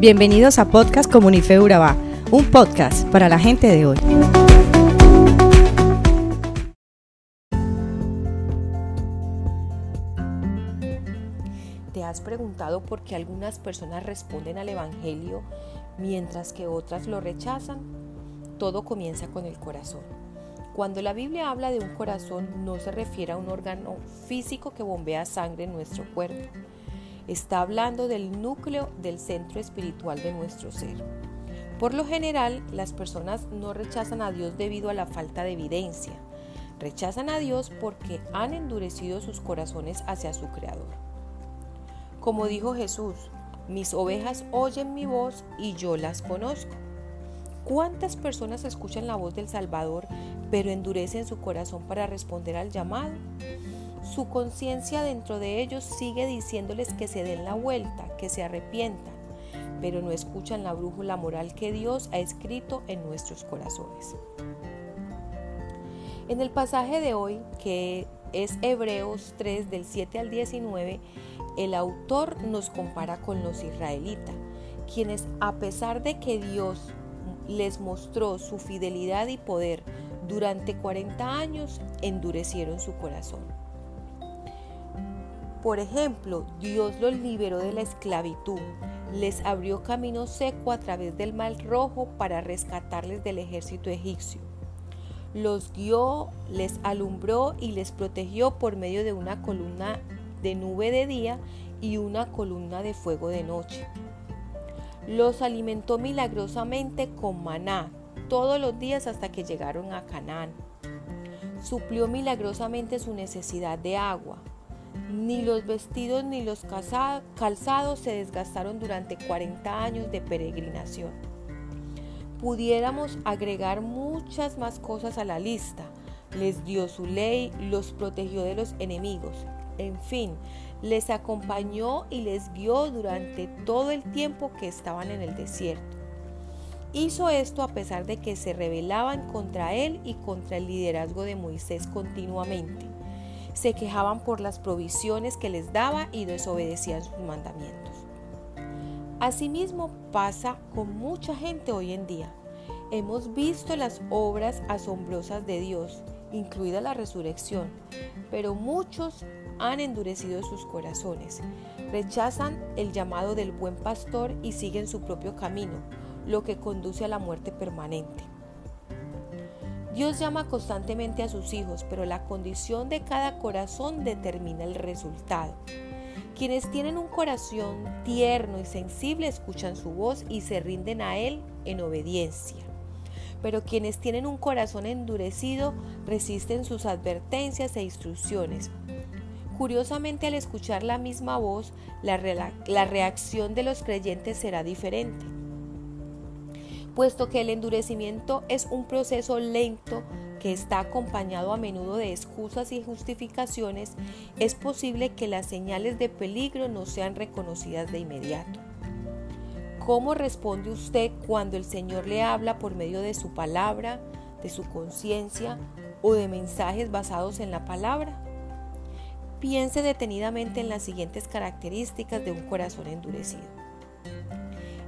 Bienvenidos a Podcast Comunife Urabá, un podcast para la gente de hoy. ¿Te has preguntado por qué algunas personas responden al Evangelio mientras que otras lo rechazan? Todo comienza con el corazón. Cuando la Biblia habla de un corazón no se refiere a un órgano físico que bombea sangre en nuestro cuerpo está hablando del núcleo del centro espiritual de nuestro ser. Por lo general, las personas no rechazan a Dios debido a la falta de evidencia. Rechazan a Dios porque han endurecido sus corazones hacia su Creador. Como dijo Jesús, mis ovejas oyen mi voz y yo las conozco. ¿Cuántas personas escuchan la voz del Salvador pero endurecen su corazón para responder al llamado? Su conciencia dentro de ellos sigue diciéndoles que se den la vuelta, que se arrepientan, pero no escuchan la brújula moral que Dios ha escrito en nuestros corazones. En el pasaje de hoy, que es Hebreos 3 del 7 al 19, el autor nos compara con los israelitas, quienes a pesar de que Dios les mostró su fidelidad y poder durante 40 años, endurecieron su corazón. Por ejemplo, Dios los liberó de la esclavitud, les abrió camino seco a través del mar rojo para rescatarles del ejército egipcio. Los guió, les alumbró y les protegió por medio de una columna de nube de día y una columna de fuego de noche. Los alimentó milagrosamente con maná todos los días hasta que llegaron a Canaán. Suplió milagrosamente su necesidad de agua ni los vestidos ni los calzados se desgastaron durante 40 años de peregrinación. Pudiéramos agregar muchas más cosas a la lista. Les dio su ley, los protegió de los enemigos. En fin, les acompañó y les guió durante todo el tiempo que estaban en el desierto. Hizo esto a pesar de que se rebelaban contra él y contra el liderazgo de Moisés continuamente se quejaban por las provisiones que les daba y desobedecían sus mandamientos. Asimismo pasa con mucha gente hoy en día. Hemos visto las obras asombrosas de Dios, incluida la resurrección, pero muchos han endurecido sus corazones, rechazan el llamado del buen pastor y siguen su propio camino, lo que conduce a la muerte permanente. Dios llama constantemente a sus hijos, pero la condición de cada corazón determina el resultado. Quienes tienen un corazón tierno y sensible escuchan su voz y se rinden a Él en obediencia. Pero quienes tienen un corazón endurecido resisten sus advertencias e instrucciones. Curiosamente al escuchar la misma voz, la, la reacción de los creyentes será diferente puesto que el endurecimiento es un proceso lento que está acompañado a menudo de excusas y justificaciones, es posible que las señales de peligro no sean reconocidas de inmediato. ¿Cómo responde usted cuando el Señor le habla por medio de su palabra, de su conciencia o de mensajes basados en la palabra? Piense detenidamente en las siguientes características de un corazón endurecido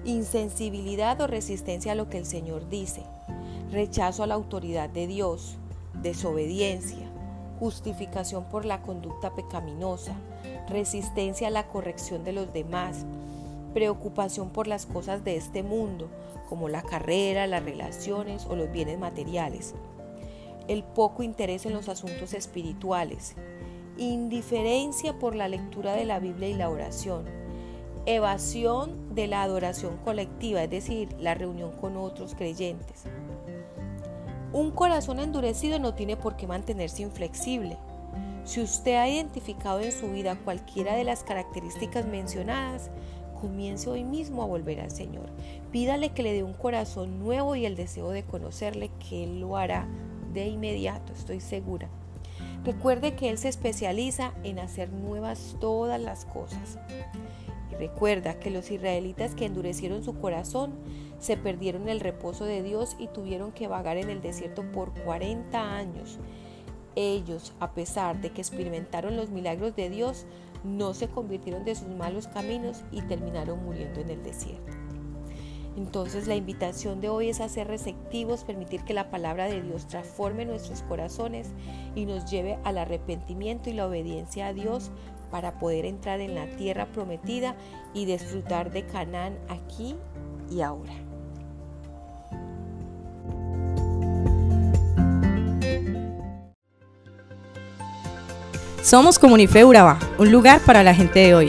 insensibilidad o resistencia a lo que el Señor dice, rechazo a la autoridad de Dios, desobediencia, justificación por la conducta pecaminosa, resistencia a la corrección de los demás, preocupación por las cosas de este mundo, como la carrera, las relaciones o los bienes materiales, el poco interés en los asuntos espirituales, indiferencia por la lectura de la Biblia y la oración, evasión de la adoración colectiva, es decir, la reunión con otros creyentes. Un corazón endurecido no tiene por qué mantenerse inflexible. Si usted ha identificado en su vida cualquiera de las características mencionadas, comience hoy mismo a volver al Señor. Pídale que le dé un corazón nuevo y el deseo de conocerle, que Él lo hará de inmediato, estoy segura. Recuerde que Él se especializa en hacer nuevas todas las cosas. Recuerda que los israelitas que endurecieron su corazón se perdieron el reposo de Dios y tuvieron que vagar en el desierto por 40 años. Ellos, a pesar de que experimentaron los milagros de Dios, no se convirtieron de sus malos caminos y terminaron muriendo en el desierto. Entonces la invitación de hoy es a ser receptivos, permitir que la palabra de Dios transforme nuestros corazones y nos lleve al arrepentimiento y la obediencia a Dios para poder entrar en la tierra prometida y disfrutar de Canaán aquí y ahora. Somos Comunife Urabá, un lugar para la gente de hoy.